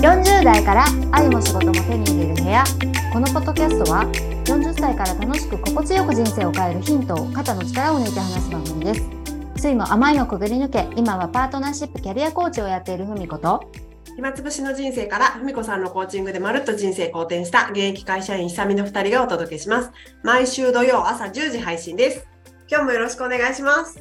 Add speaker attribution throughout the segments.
Speaker 1: 40代から愛も仕事も手に入れる部屋このポッドキャストは40歳から楽しく心地よく人生を変えるヒントを肩の力を抜いて話す番組です酸いも甘いもくぐり抜け今はパートナーシップキャリアコーチをやっているふみこと
Speaker 2: 暇つぶしの人生から、ふみこさんのコーチングでまるっと人生好転した現役会社員久美の二人がお届けします。毎週土曜朝10時配信です。今日もよろしくお願いします。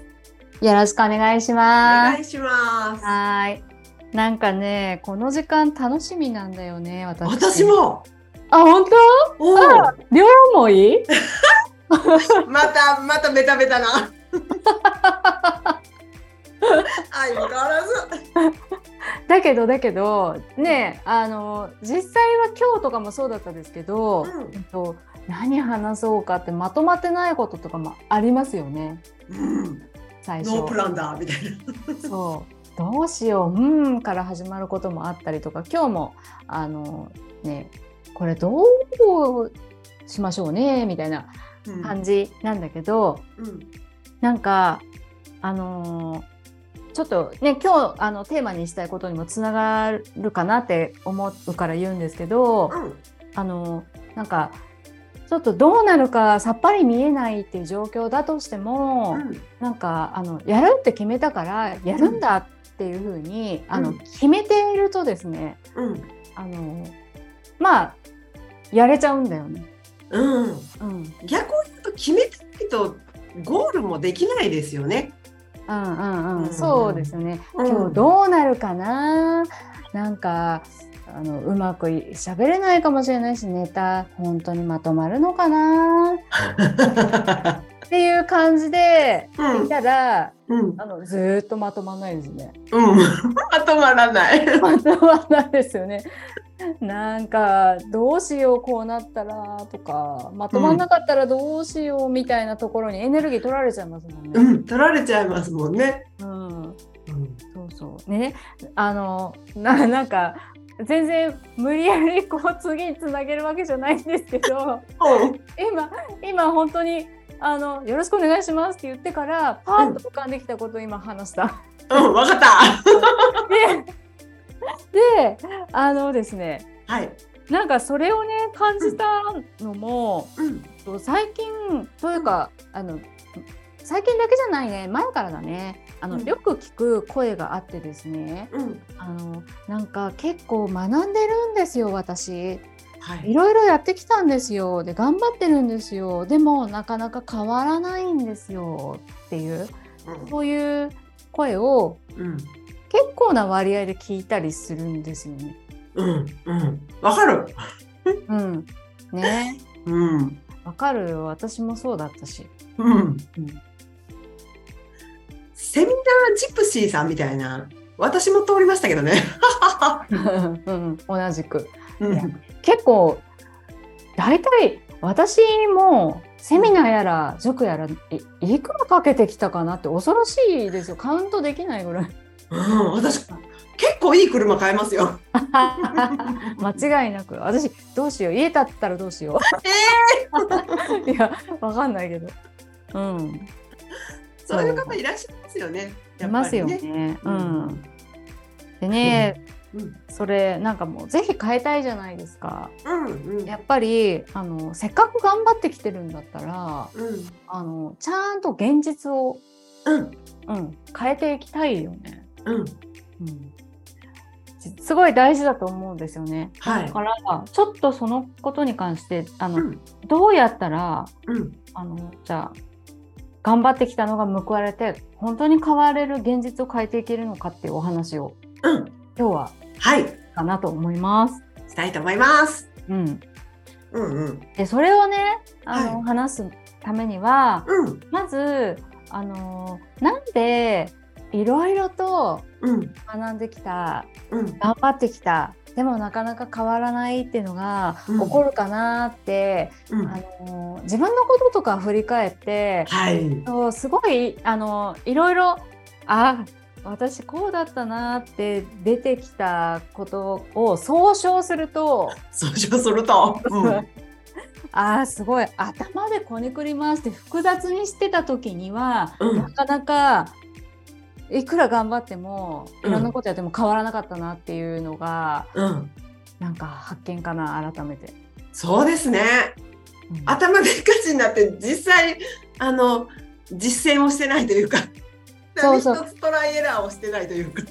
Speaker 1: よろしくお願いし
Speaker 2: お
Speaker 1: ます
Speaker 2: 願いします。
Speaker 1: はーいなんかねこの時間楽しみなんだよね私。
Speaker 2: 私も、
Speaker 1: あ本
Speaker 2: おお、
Speaker 1: 当両思い？
Speaker 2: また、またベタベタな。相変わらず。
Speaker 1: だけどだけどねあの実際は今日とかもそうだったんですけど、
Speaker 2: うん。
Speaker 1: えっと、何話そうかってまとまってないこととかもありますよね。
Speaker 2: うん、
Speaker 1: 最初。
Speaker 2: ノープランだみたいな。
Speaker 1: そうどうしよう。うんから始まることもあったりとか今日もあのねこれどうしましょうねみたいな
Speaker 2: うん。
Speaker 1: 感じなんだけど、
Speaker 2: うん、
Speaker 1: なんかあのーちょっとね今日あのテーマにしたいことにもつながるかなって思うから言うんですけど、
Speaker 2: うん、
Speaker 1: あのーなんかちょっとどうなるかさっぱり見えないっていう状況だとしても、
Speaker 2: うん、
Speaker 1: なんかあのやるって決めたからやるんだっていうふうに、あの
Speaker 2: うん
Speaker 1: 決めているとですね
Speaker 2: うん、
Speaker 1: あのまあやれちゃうんだよね。
Speaker 2: うん。
Speaker 1: うん
Speaker 2: 逆を言うと決めてないとゴールもできないですよね。
Speaker 1: うんうんうん、
Speaker 2: うん
Speaker 1: そうですね。
Speaker 2: うん
Speaker 1: 今日どうなるかな？なんかあのうまくい喋れないかもしれないしネタ本当にまとまるのかな？っていう感じで
Speaker 2: うん
Speaker 1: いたら、
Speaker 2: うん、
Speaker 1: あのずーっとまとまらないですね。
Speaker 2: うん、まとまらない。
Speaker 1: まとまらないですよね。なんかどうしようこうなったらとかまとまんなかったらどうしようみたいなところにエネルギー取られちゃいますもんね。
Speaker 2: うん、取られちゃいますもんね。
Speaker 1: うん
Speaker 2: うん、
Speaker 1: そうそうねあのななんか全然無理やりこう次につなげるわけじゃないんですけど 今今本当にあの「よろしくお願いします」って言ってからパーッと浮かんできたことを今話した。
Speaker 2: うん、わかった。
Speaker 1: でであのですね
Speaker 2: はい。
Speaker 1: なんかそれをね感じたのも、
Speaker 2: うん、
Speaker 1: 最近というかあの最近だけじゃないね前からだねあの、
Speaker 2: うん
Speaker 1: よく聞く声があってですね
Speaker 2: うん、
Speaker 1: あのなんか結構学んでるんですよ私
Speaker 2: はい。い。
Speaker 1: ろいろやってきたんですよ。で頑張ってるんですよ。でもなかなか変わらないんですよ。っていうそういう声を
Speaker 2: うん、
Speaker 1: 結構な割合で聞いたりするんですよね。
Speaker 2: うん、うん、わかる。
Speaker 1: うん、ね。
Speaker 2: うん、
Speaker 1: わかるよ。私もそうだったし。
Speaker 2: うん。
Speaker 1: うん。
Speaker 2: セミナージプシーさんみたいな。私も通りましたけどね。
Speaker 1: うん、同じく。
Speaker 2: うん、
Speaker 1: 結構大体私もセミナーやら塾やらいいくらかけてきたかなって恐ろしいですよ。カウントできないぐらい。
Speaker 2: うん、私結構いい車買えますよ。
Speaker 1: 間違いなく。私どうしよう。家建ったらどうしよう。いやわかんないけど。うん。
Speaker 2: そういう方いらっしゃいますよね。
Speaker 1: いますよね。う
Speaker 2: うん
Speaker 1: ん。でね、
Speaker 2: うん
Speaker 1: それなんかもうぜひ変えたいじゃないですか。
Speaker 2: うん、うん、
Speaker 1: やっぱりあのせっかく頑張ってきてるんだったら
Speaker 2: うん、
Speaker 1: あのちゃんと現実を、
Speaker 2: うん、
Speaker 1: うん、変えていきたいよね、
Speaker 2: うん、
Speaker 1: うん、すごい大事だと思うんですよね。
Speaker 2: はい。
Speaker 1: だからちょっとそのことに関してあの、
Speaker 2: うん、
Speaker 1: どうやったら
Speaker 2: うん、
Speaker 1: あのじゃあ頑張ってきたのが報われて本当に変われる現実を変えていけるのかっていうお話を
Speaker 2: うん、
Speaker 1: 今日は
Speaker 2: はい、
Speaker 1: かなと思います。
Speaker 2: したいと思います。
Speaker 1: うん、
Speaker 2: うん、うん、
Speaker 1: でそれをねあの、
Speaker 2: はい。
Speaker 1: 話すためには
Speaker 2: うん、
Speaker 1: まずあのなんでいろいろと
Speaker 2: うん、
Speaker 1: 学んできた
Speaker 2: うん、
Speaker 1: 頑張ってきたでもなかなか変わらないっていうのが
Speaker 2: うん。
Speaker 1: 起こるかなって、
Speaker 2: うん、
Speaker 1: あの自分のこととか振り返って
Speaker 2: はい、
Speaker 1: すごいあのいろいろあ私こうだったなって出てきたことを総称すると
Speaker 2: そうしすると、うん、
Speaker 1: あーすごい。頭でこねくり回して複雑にしてた時には、
Speaker 2: うん。
Speaker 1: なかなかいくら頑張ってもいろんなことやっても変わらなかったなっていうのが、
Speaker 2: うん、
Speaker 1: なんか発見かな改めて。
Speaker 2: そうですね、うん、頭でっかちになって実際あの実践をしてないというかそうそう。一つトライエラーをしてないというか。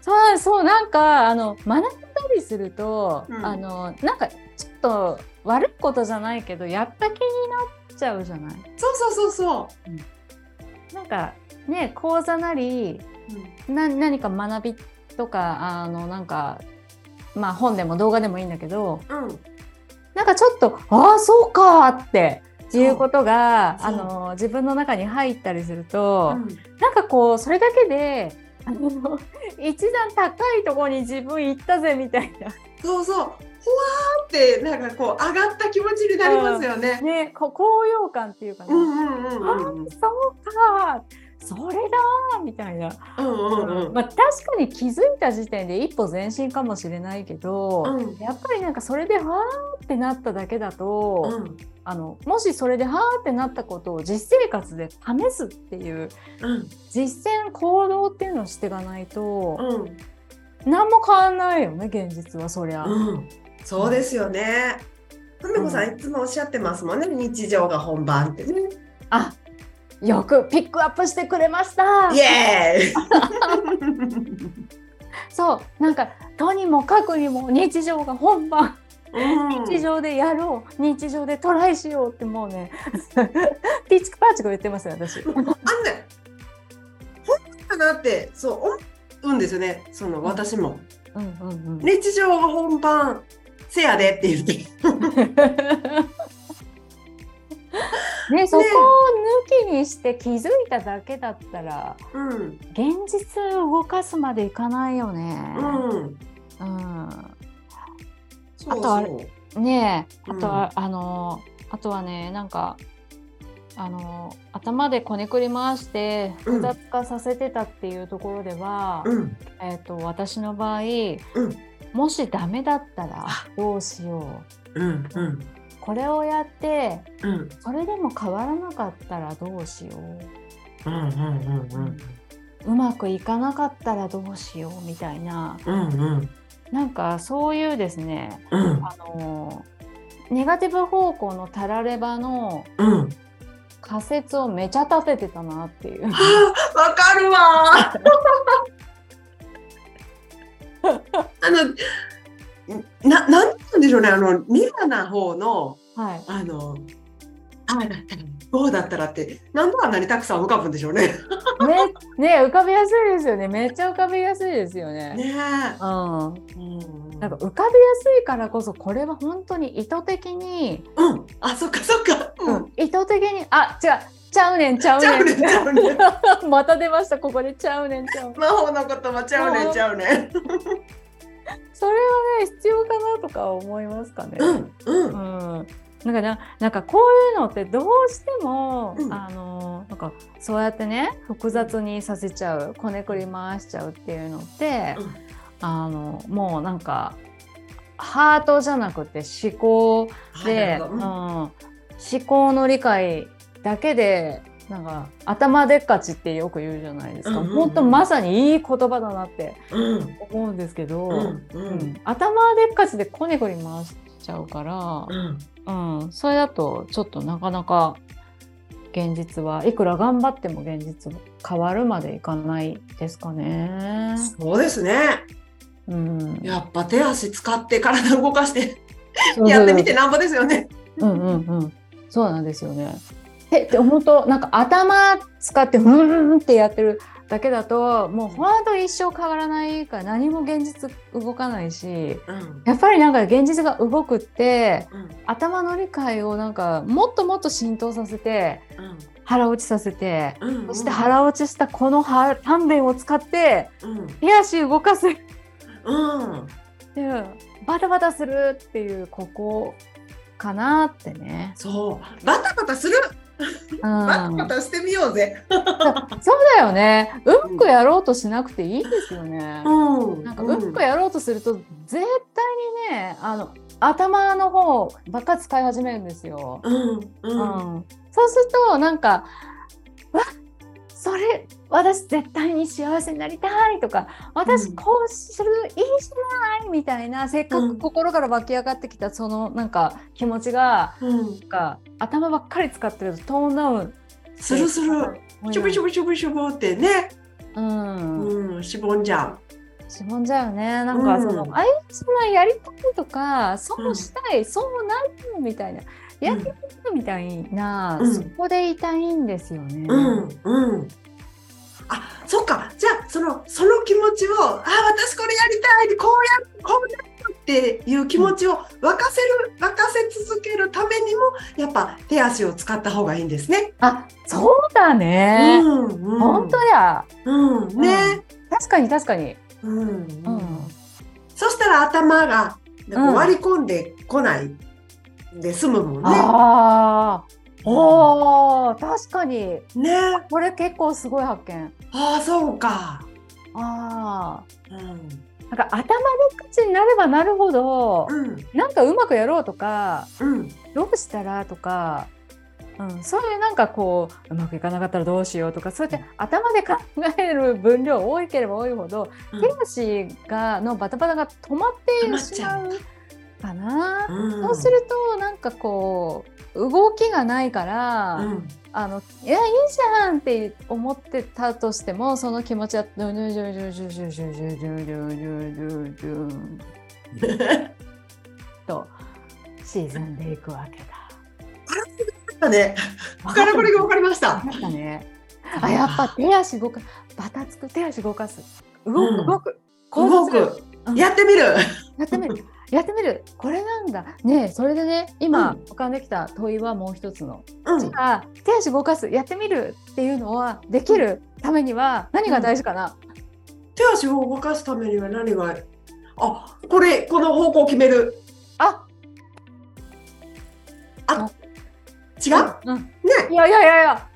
Speaker 1: そうそうなんかあの学んだりすると、うん、あのなんかちょっと悪いことじゃないけどやった気になっちゃうじゃない？
Speaker 2: そうそうそうそう、
Speaker 1: うん、なんかね講座なり、うん、な何か学びとかあのなんかまあ本でも動画でもいいんだけど、うん、なんかちょっとああそうかっていうことがあの自分の中に入ったりすると、うん、なんかこうそれだけであの 一段高いところに自分行ったぜみたいな。
Speaker 2: そうそう。ほわーってなんかこう上がった気持ちになりますよね。
Speaker 1: うん、ね、こ高揚感っていうかね。うんうんうん、うん、あそうか。それだみたいな、うんうんうん、まあ、確かに気づいた時点で一歩前進かもしれないけど、うん、やっぱりなんかそれでわーってなっただけだと、うん、あのもしそれではーってなったことを実生活で試すっていう、うん、実践行動っていうのをしていかないと、うん、何も変わんないよね現実はそりゃ、
Speaker 2: うん、そうですよね。ふみこさん、いつもおっしゃってますもんね日常が本番ってね。
Speaker 1: あよくピックアップしてくれました。
Speaker 2: イエー
Speaker 1: イそうなんかとにもかくにも日常が本番。日常でやろう。日常でトライしようってもうね ピーチクパーチク言ってますよ私。あんね本
Speaker 2: 当かなってそう思うんですよね。その私も、うんうんうん、日常が本番せやでって言って。
Speaker 1: ね、そこを抜きにして気づいただけだったら、うん、現実を動かすまでいかないよね。うん、うん。あとはねあとは、うん、あのあとはねなんかあの頭でこねくり回して複雑化させてたっていうところでは、うん、えーと、私の場合、うん、もしダメだったらどうしよう、うんうん、これをやって、それでも変わらなかったらどうしよう,、うんうんうんうん。うまくいかなかったらどうしようみたいな、うんうん。なんかそういうですね、うん、あのネガティブ方向のたらればの仮説をめちゃ立ててたなっていう。わ、
Speaker 2: かるわ あのななんなんでしょうね。あのネガな方の、はい、あのあだったらこうだったらって何度あんなにたくさん浮かぶんでしょうね。
Speaker 1: ねね浮かびやすいですよね。めっちゃ浮かびやすいですよね。ね。うん、うん、なん。か浮かびやすいからこそこれは本当に意図的に、
Speaker 2: うん、あそっかそっか、
Speaker 1: うん、意図的にあ違う。ちゃうねんちゃうねん。ちゃうねんまた出ましたここで。ちゃうねんちゃう。
Speaker 2: 魔法の言葉ちゃうねんちゃうねん。
Speaker 1: それはね必要かなとか思いますかね。うん、うん、うん。なんかななんかこういうのってどうしても、うん、あのなんかそうやってね複雑にさせちゃうこねくり回しちゃうっていうのって、うん、あのもうなんかハートじゃなくて思考で、うん、思考の理解だけでなんか頭でっかちってよく言うじゃないですか、うんうんうん、本当まさにいい言葉だなって思うんですけど、うんうん、頭でっかちでこねくり回しちゃうから、うん、それだとちょっとなかなか現実はいくら頑張っても現実変わるまでいかないですかね。
Speaker 2: そうですね。うん、やっぱ手足使って体動かしてやってみてなんぼですよね。
Speaker 1: うんうんうん。そうなんですよね。えって思うとなんか頭使ってふんってやってるだけだともう本当一生変わらないから何も現実動かないし、うん、やっぱりなんか現実が動くって、うん、頭の理解をなんかもっともっと浸透させて、うん、腹落ちさせて、うんうん、そして腹落ちしたこの丹田を使って、手足動かす、うん、でバタバタするっていうここかなってね。
Speaker 2: そう。バタバタするまたたしてみようぜ。
Speaker 1: そうだよね。うっくやろうとしなくていいですよね。うん、なんかうっくやろうとすると絶対にね、あの頭の方ばっか使い始めるんですよ。うん、うん、そうするとなんか、わそそれ私絶対に幸せになりたいとか私こうする、うん、いいじゃないみたいなせっかく心から湧き上がってきたそのなんか気持ちが、うん、なんか頭ばっかり使ってるとトーンダウン
Speaker 2: するするしょぼしょぼしょぼしょぼってね、うん、うん、しぼんじゃう。
Speaker 1: しぼんじゃうね。なんかその、うん、あいつがやりたいとかそうしたい、うん、そうなるみたいなやってみみたいな、うん、そこでいたいんですよね。
Speaker 2: うんうん。あそっか。じゃあそのその気持ちをあ私これやりたいこうやるこうやるっていう気持ちを沸かせる、沸かせ続けるためにもやっぱ手足を使った方がいいんですね。
Speaker 1: あそうだね、うんうん、本当や、
Speaker 2: うんね、うん、
Speaker 1: 確かに確かに。うん、うん、
Speaker 2: そしたら頭が割り込んでこないで済むもんね。
Speaker 1: あおー確かに。
Speaker 2: ね。
Speaker 1: これ結構すごい発見。
Speaker 2: ああそうか。
Speaker 1: ああうん。なんか頭で口になればなるほど、うん、なんかうまくやろうとか、うん、どうしたらとか、うん、そういうなんかこううまくいかなかったらどうしようとかそうやって頭で考える分量多ければ多いほど、うん、手足がのバタバタが止まってしまうかな、うん、そうするとなんかこう動きがないから、うん、あのいやいいじゃんって思ってたとしてもその気持ちはドゥドゥドゥドゥドゥドゥドゥドゥドゥドゥドゥドゥと沈んでいくわけだ。
Speaker 2: あね。からこれが分かりました。
Speaker 1: ね。あやっぱ手足動かバタつく手足動かす動く動く
Speaker 2: 動くやってみる
Speaker 1: やってみるやってみる。これなんだ。ねそれでね今、浮かんできた問いはもう一つの、うん、じゃあ手足動かす。やってみるっていうのはできるためには何が大事かな、うん、
Speaker 2: 手足を動かすためには何があこれこの方向決める。
Speaker 1: あ。
Speaker 2: あ。違う、うん、ね
Speaker 1: いやいやいやいや。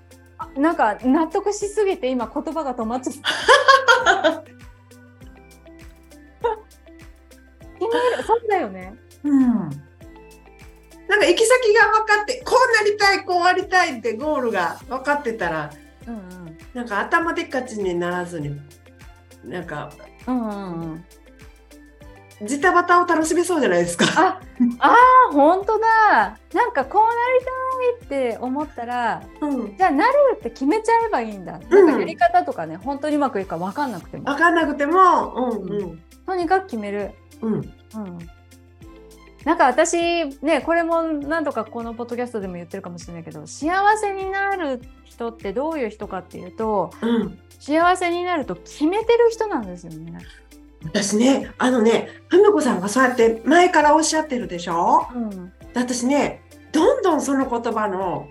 Speaker 1: なんか納得しすぎて今言葉が止まっちゃった 決めるそうだよね。うん。
Speaker 2: なんか行き先が分かってこうなりたいこうありたいってゴールが分かってたら、うんうん、なんか頭でっかちにならずになんか、うんうんうん、ジタバタを楽しめそうじゃないですか。
Speaker 1: ああ本当だなんかこうなりたいって思ったら、うん、じゃあなるって決めちゃえばいいんだ。なんかやり方とかね、うん、本当にうまくいくか分かんなくても。
Speaker 2: 分かんなくても、うんうん、
Speaker 1: とにかく決める。うん、うん、なんか私ねこれも何とかこのポッドキャストでも言ってるかもしれないけど幸せになる人ってどういう人かっていうと、うん、幸せになると決めてる人なんですよね。
Speaker 2: 私ねあのねふみこさんがそうやって前からおっしゃってるでしょ、うん、私ねどんどんその言葉の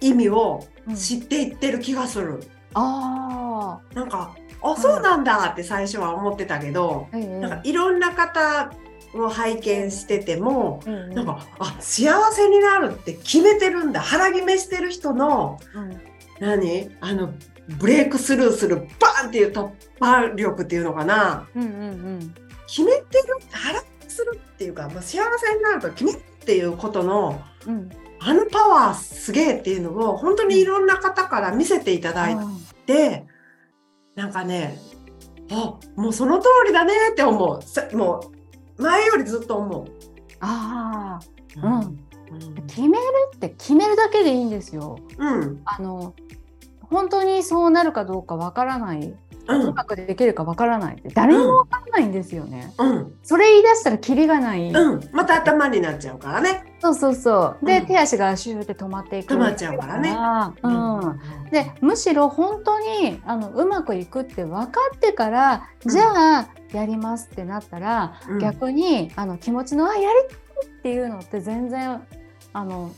Speaker 2: 意味を知っていってる気がする。うん、あなんかあそうなんだって最初は思ってたけど、うん、なんかいろんな方を拝見してても、うん、なんかあ幸せになるって決めてるんだ。腹決めしてる人の、うん、何？あのブレイクスルーするバーンっていう突破力っていうのかな、うんうんうん、決めてる腹するっていうか、まあ、幸せになると決めるっていうことの、うん、あのパワーすげえっていうのを本当にいろんな方から見せていただいて。なんかねあもうその通りだねって思う。もう前よりずっと思う。
Speaker 1: ああ、うん、うん、決めるって決めるだけでいいんですよ。うん、あの本当にそうなるかどうかわからない。うまくできるかわからないって。誰もわからないんですよね、うん、それ言い出したらキリがない、
Speaker 2: うん、また頭になっちゃうからね。
Speaker 1: そうそうそう。で、うん、手足がシューって止まっていく
Speaker 2: 止まっちゃうからね、
Speaker 1: うん、でむしろ本当にあのうまくいくって分かってからじゃあやりますってなったら、逆にあの気持ちのあやりっていうのって全然あの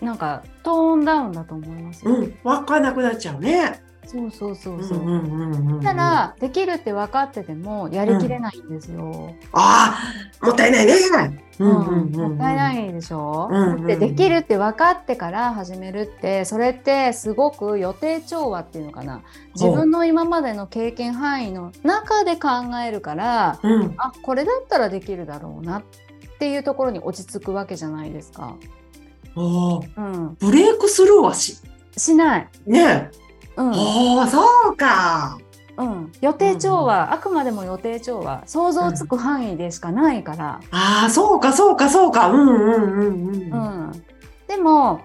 Speaker 1: なんかトーンダウンだと思います
Speaker 2: よ、うん、分かんなくなっちゃうね。
Speaker 1: そうそうそうそう。ただできるって分かっててもやりきれないんですよ。うん、
Speaker 2: ああもったいないね。
Speaker 1: うん、もったいないでしょ？うんうん、でできるって分かってから始めるってそれってすごく予定調和っていうのかな自分の今までの経験範囲の中で考えるから、うん、あこれだったらできるだろうなっていうところに落ち着くわけじゃないですか。
Speaker 2: あうん、ブレイクスルーはし
Speaker 1: しない。
Speaker 2: ねうん、おそうか。
Speaker 1: うん、予定調和、うん、あくまでも予定調和。想像つく範囲でしかないから、
Speaker 2: うん、ああそうかそうかそうか。うんうんうんうん、うん、
Speaker 1: でも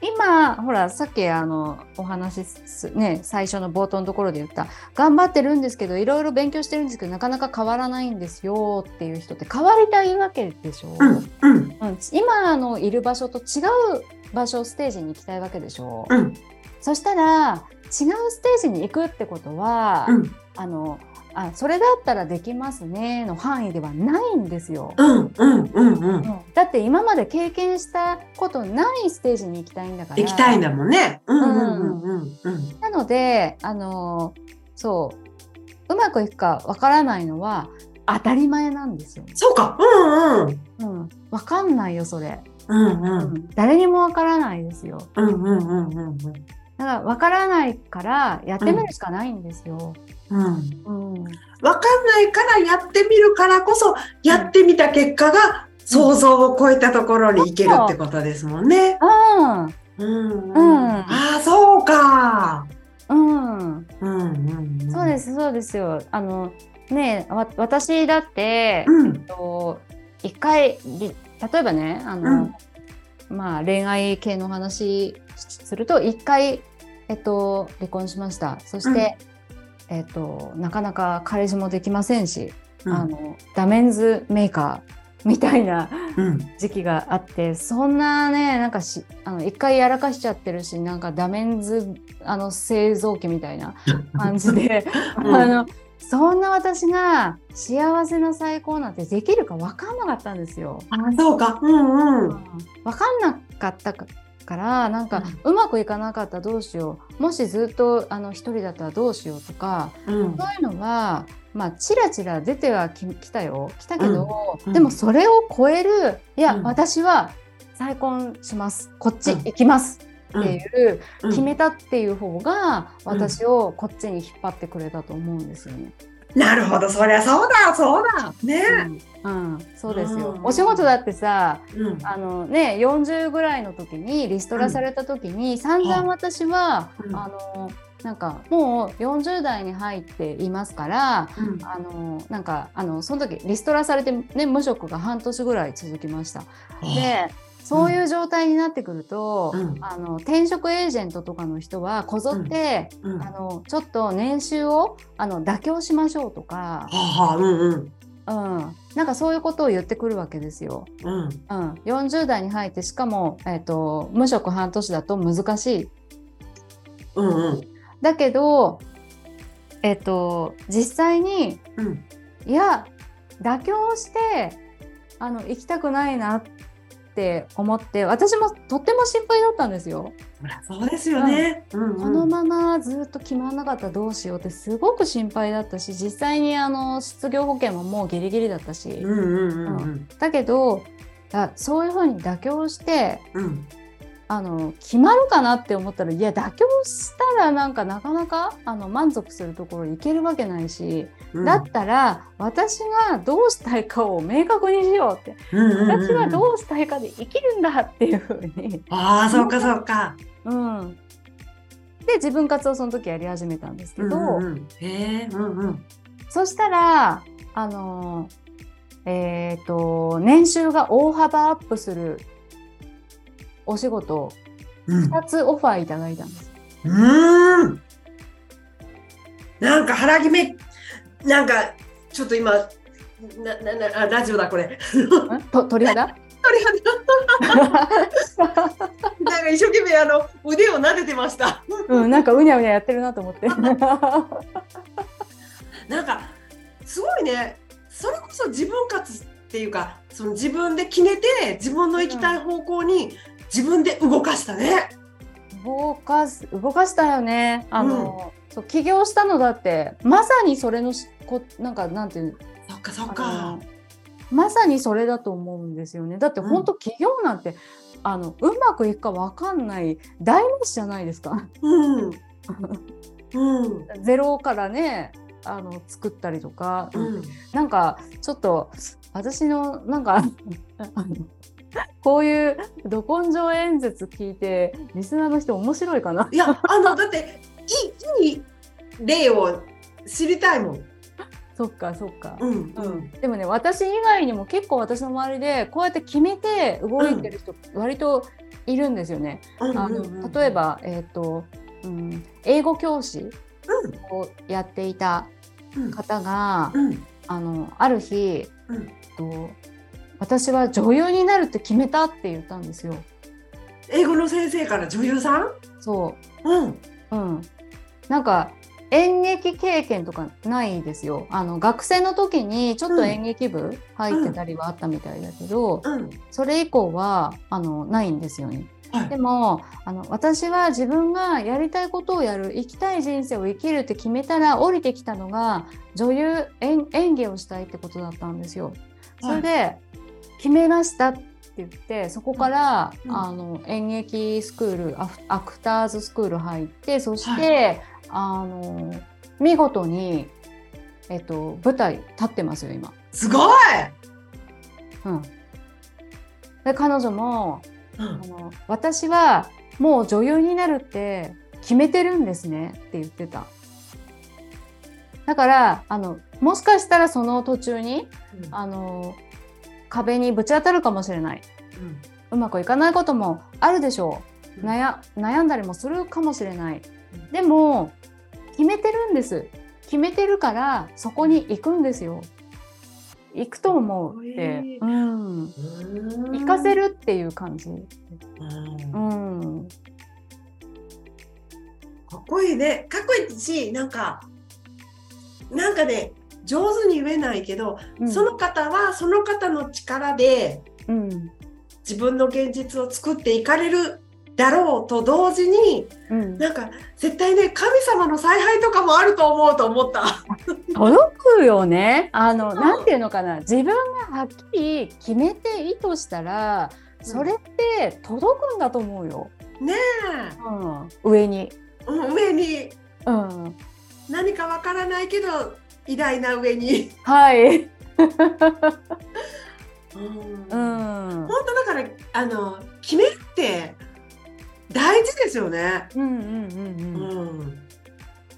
Speaker 1: 今ほらさっきあのお話すね最初の冒頭のところで言った。頑張ってるんですけどいろいろ勉強してるんですけどなかなか変わらないんですよっていう人って変わりたいわけでしょ、うんうん、うん、今のいる場所と違う場所ステージに行きたいわけでしょ、うん、そしたら違うステージに行くってことは、うん、あのあそれだったらできますねの範囲ではないんですよ。うんうんうんうん。だって今まで経験したことないステージに行きたいんだから。
Speaker 2: 行きたいんだもんね。うんうんうんうん。
Speaker 1: なのであのそううまくいくかわからないのは当たり前なんですよ。
Speaker 2: そうか。うんうん。
Speaker 1: うん。わかんないよそれ。うんうん。誰にもわからないですよ。うんうんうんうんうん。だからわからないからやってみるしかないんですよ。うんうん、
Speaker 2: うん、分かんないからやってみるからこそやってみた結果が想像を超えたところに行けるってことですもんね。うん。うん。うん、ああ、そうか。うん。うん。
Speaker 1: うん。そうです、そうですよ。あの、ねわ私だって、うん、えっと、一回、例えばね、あの、うん、まあ、恋愛系の話すると、一回、えっと、離婚しました。そして、うん。えーと、なかなか彼氏もできませんし、うん、あのダメンズメーカーみたいな時期があって、うん、そんなねなんかしあの一回やらかしちゃってるしなんかダメンズあの製造機みたいな感じで、うん、あのそんな私が幸せな最高なんてできるか分かんなかったんですよ。
Speaker 2: あそうか、うんうん、分
Speaker 1: かんなかったからなんか、うまくいかなかったらどうしよう。もしずっとあの一人だったらどうしようとか、うん、そういうのはまあちらちら出てはきたよ。来たけど、うん、でもそれを超えるいや、私は再婚します。こっち行きます、っていう、決めたっていう方が私をこっちに引っ張ってくれたと思うんですよね。
Speaker 2: なるほど、そりゃそうだ、そうだ。ね、
Speaker 1: うん、うん、そうですよ。お仕事だってさ、うん、あのね、40ぐらいの時にリストラされた時に、うん、散々私は、あの。なんかもう40代に入っていますから、うん、あのなんかあのその時リストラされて、ね、無職が半年ぐらい続きました。でそういう状態になってくると、うん、あの転職エージェントとかの人はこぞって、うん。うん、あのちょっと年収をあの妥協しましょうとか、はうんうん、うん、なんかそういうことを言ってくるわけですよ。うん、うん、40代に入ってしかも、えーと、無職半年だと難しい。うんうん、だけど、えーと、実際に、うん、いや妥協してあの行きたくないなっって思って私もとっても心配だったんですよ。
Speaker 2: そうですよね、
Speaker 1: うん。うん、このままずっと決まらなかったらどうしようってすごく心配だったし実際にあの失業保険ももうギリギリだったし、だけどそういうふうに妥協して、うん、あの決まるかなって思ったらいや妥協したらなんかなかなかあの満足するところに行けるわけないし、うん、だったら私がどうしたいかを明確にしようって、うんうんうん、私がどうしたいかで生きるんだっていうふうに。
Speaker 2: ああそうかそうか。
Speaker 1: うん、で自分活をその時やり始めたんですけど、うんうん、へうんうん、そしたらあのえっ、ー、と年収が大幅アップするお仕事2つオファーいただいたんです。
Speaker 2: うん。なんか腹決め、なんかちょっと今、なななラジオだこれ。
Speaker 1: と鳥肌？
Speaker 2: 鳥肌なんか一生懸命あの腕を撫でてました。
Speaker 1: うん、なんかうにゃうにゃやってるなと思って。なん
Speaker 2: かすごいね。それこそ自分勝つっていうか、その自分で決めて自分の行きたい方向に自分で動かしたね。
Speaker 1: 動かす動かしたよね。あの、うん、そう起業したのだってまさにそれのこなんかなんていう
Speaker 2: そっかそっか。
Speaker 1: まさにそれだと思うんですよね。だって本当起業なんて、うん、あのうまくいくかわかんない大事じゃないですか。うん。うん、ゼロからねあの作ったりとか、うん、なんかちょっと私のなんか こういうど根性演説聞いてリスナーの人面白いかな？
Speaker 2: いやあのだっていい例を知りたいもん。
Speaker 1: そっかそっか、
Speaker 2: うん、う
Speaker 1: ん、でもね私以外にも結構私の周りでこうやって決めて動いてる人割といるんですよね。あの例えば、えーとうん、英語教師をやっていた方が、うん、あのある日、うん、と私は女優になるって決めたって言ったんですよ。
Speaker 2: 英語の先生から女優さん？
Speaker 1: そう、うん、うん、なんか演劇経験とかないですよ。あの学生の時にちょっと演劇部入ってたりはあったみたいだけど、うん、それ以降はあのないんですよね。はい、でもあの私は自分がやりたいことをやる生きたい人生を生きるって決めたら降りてきたのが女優演技をしたいってことだったんですよ。それで、決めましたって言ってそこから、うん、あの演劇スクールアクターズスクール入ってそして、はい、あの見事に、えっと、舞台立ってますよ今。
Speaker 2: すごい、
Speaker 1: うん、で彼女も、うん、あの私はもう女優になるって決めてるんですねって言ってた。だからあのもしかしたらその途中に、うん、あの壁にぶち当たるかもしれない、うん、うまくいかないこともあるでしょう、うん、悩悩んだりもするかもしれない、でも決めてるんです。決めてるからそこに行くんですよ。行くと思うって、うん、行かせるっていう感じ、うん、
Speaker 2: かっこいいね。かっこいいしなんかなんかね上手に言えないけど、うん、その方はその方の力で、うん、自分の現実を作っていかれるだろうと同時に、うん、なんか絶対ね神様の采配とかもあると思うと思った。
Speaker 1: 届くよね。あの、なんていうのかな自分がはっきり決めて意図したらそれって届くんだと思うよ。
Speaker 2: ね
Speaker 1: え、うん、上に。
Speaker 2: うん、上に。うん、何かわからないけど偉大な上に。
Speaker 1: はい。うん、
Speaker 2: 本当だからあの決めって大事ですよね。うんうんうんうん。
Speaker 1: うん、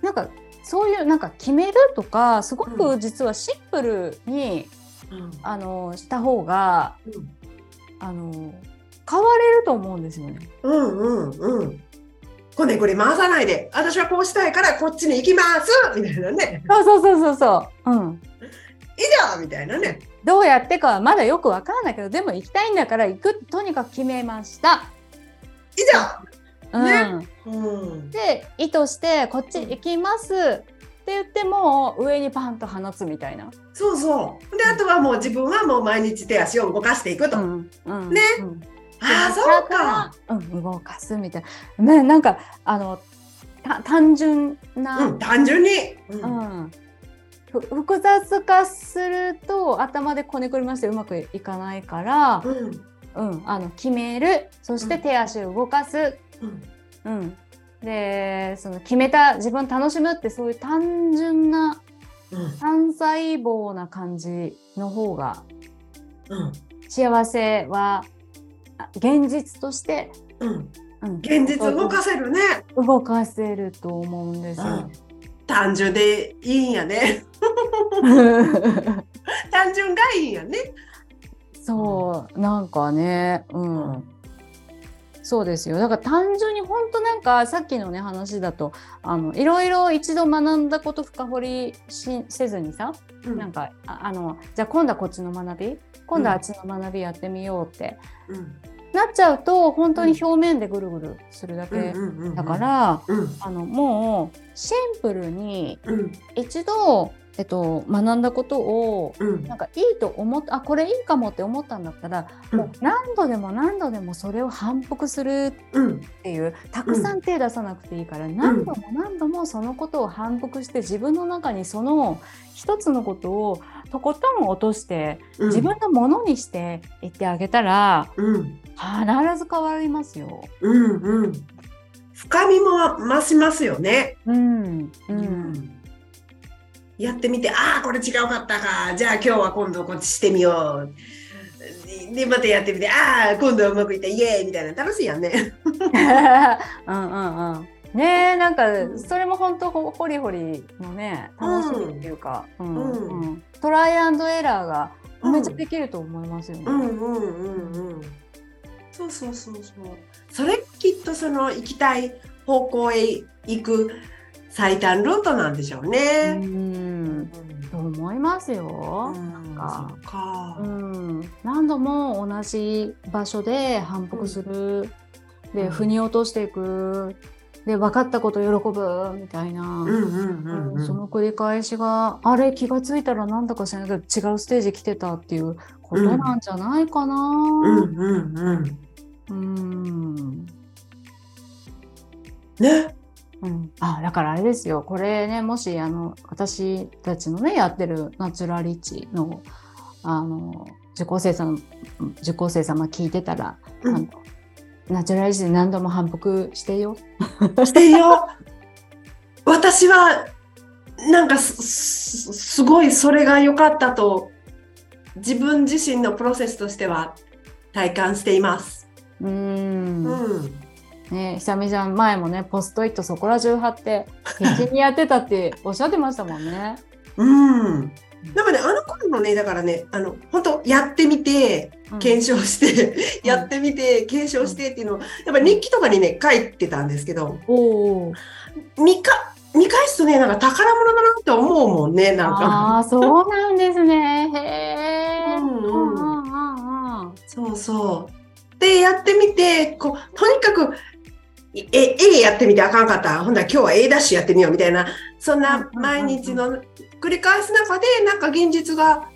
Speaker 1: なんかそういうなんか決めるとかすごく実はシンプルに、うん、あのした方が、うん、あの変われると思うんですよね。
Speaker 2: うんうんうん。こねこれ回さないで。私はこうしたいからこっちに行きます。みたいなね。
Speaker 1: そうそうそうそうそう。うん。
Speaker 2: 以上みたいなね。
Speaker 1: どうやってかはまだよくわからないけどでも行きたいんだから行くとにかく決めました。
Speaker 2: 以上、
Speaker 1: ね、うん、で意図してこっち行きます。って言っても上にパンと放つみたいな。
Speaker 2: そうそう。であとはもう自分はもう毎日手足を動かしていくと、うん。うん、ね、うんあそうか、
Speaker 1: うん、動かすみたいな、ね、なんかあの単純な、
Speaker 2: うん、単純に、う
Speaker 1: ん。複雑化すると頭でこねくりましてうまくいかないから、うん、うん、あの決める。そして手足を動かす、うん、うん、でその決めた自分楽しむってそういう単純な、単細胞な感じの方が、幸せは現実として、
Speaker 2: うん、うん、現実動かせるね。
Speaker 1: 動かせると思うんです。よ、うん、
Speaker 2: 単純でいいんやね。単純がいいんやね。
Speaker 1: そう。なんかねうん、そうですよ。だから単純に本当なんかさっきのね話だとあのいろいろ一度学んだこと深掘りしせずにさ、うん、なんかあのじゃあ今度はこっちの学び今度はあっちの学びやってみようって、うん、なっちゃうと本当に表面でぐるぐるするだけだからあのもうシンプルに一度、えっと、学んだことを、うん、なんかいいと思っあこれいいかもって思ったんだったら、うん、もう何度でも何度でもそれを反復するっていう、うん、たくさん手出さなくていいから、何度も何度もそのことを反復して自分の中にその一つのことをとことん落として、自分のものにしていってあげたら、必ず変わりますよ。
Speaker 2: うんうん。深みも増しますよね。うん。うん。やってみて、ああ、これ違うかったか。じゃあ今日は今度こっちしてみよう。で、またやってみて、ああ、今度はうまくいった、イエーイみたいな楽しいやんね。
Speaker 1: うんうんうん。ねなんかそれも本当ホリホリのね楽しみっていうか、うん、うんうん、トライアンドエラーがめっちゃできると思いますよね。うんうんうん
Speaker 2: うん。そうそうそうそう。それきっとその行きたい方向へ行く最短ルートなんでしょうね。うん。
Speaker 1: と思いますよ。なんか。うん。何度も同じ場所で反復する。で、腑に落としていく。で分かったこと喜ぶみたいな、その繰り返しがあれ気が付いたらなんだか知らないけど違うステージ来てたっていうことなんじゃないかな。うんうんうん。うん。ね。うん、あだからあれですよ。これねもしあの私たちのねやってるナチュラリッチのあの受講生さん受講生様聞いてたら、うん、あのナチュラリッチで何度も反復してよ。
Speaker 2: してよ。私はなんかすごいそれが良かったと自分自身のプロセスとしては体感しています。うん。
Speaker 1: うんね、久美ちゃん前もねポストイットそこら中貼って必死にやってたっておっしゃってましたもんね。
Speaker 2: うん。なんかねあの頃のねだからねあの本当やってみて検証して、うん、やってみて検証してっていうのをやっぱり日記とかにね書いてたんですけど、お見か見返すとねなんか宝物だなって思うもんねなんか。
Speaker 1: ああそうなんですね。へえ。うんうん
Speaker 2: うん、そうそう。でやってみてこうとにかくえ、A やってみてあかんかった。ほんだら今日は A ダッシュやってみようみたいな、そんな毎日の繰り返す中で、なんか現実が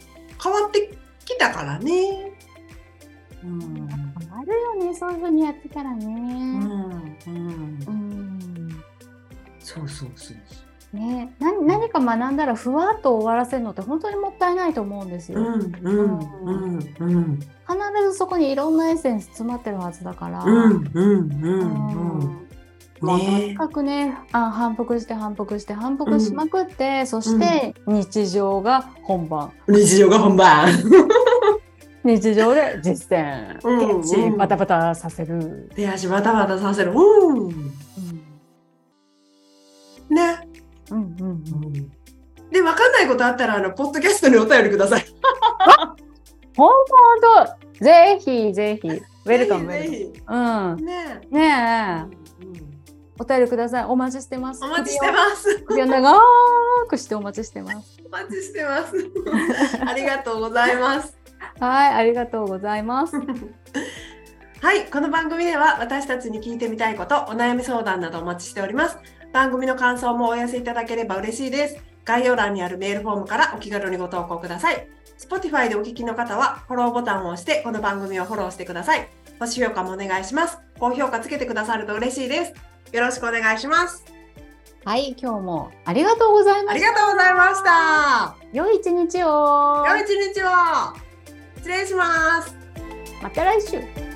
Speaker 2: 変わってきたからね。
Speaker 1: うん。あるよね、そういうふうにやってたらね。うん。うん。うん、
Speaker 2: そうそうそう。
Speaker 1: ね、何何か学んだらふわっと終わらせるのって本当にもったいないと思うんですよ。うんうんうんうん、必ずそこにいろんなエッセンス詰まってるはずだから。うんうんうんうんもうとにかくねあ反復して反復して反復しまくって、うん、そして日常が本番。
Speaker 2: 日常が本番
Speaker 1: 日常で実践、手足バタバタさせる。
Speaker 2: 手足バタバタさせる。うん、うん、ね。うんうんうん。で、わかんないことあったら、あの、ポッドキャストにお便りください。
Speaker 1: 本当本当ぜひぜひ。ウェルカム。ぜひうん。ねえ。ねえ。お便りください。お待ちしてます。
Speaker 2: お待ちしてます。
Speaker 1: 首を長くしてお待ちしてます。
Speaker 2: お待ちしてます。ありがとうございます。
Speaker 1: はい、ありがとうございます。
Speaker 2: はい、この番組では私たちに聞いてみたいこと、お悩み相談などお待ちしております。番組の感想もお寄せいただければ嬉しいです。概要欄にあるメールフォームからお気軽にご投稿ください。Spotify でお聞きの方はフォローボタンを押してこの番組をフォローしてください。星評価もお願いします。高評価つけてくださると嬉しいです。よろしくお願いします。
Speaker 1: はい、今日もありがとうございま
Speaker 2: した。ありがとうございました。
Speaker 1: 良い一日を。
Speaker 2: 良い一日を。失礼します。
Speaker 1: また来週。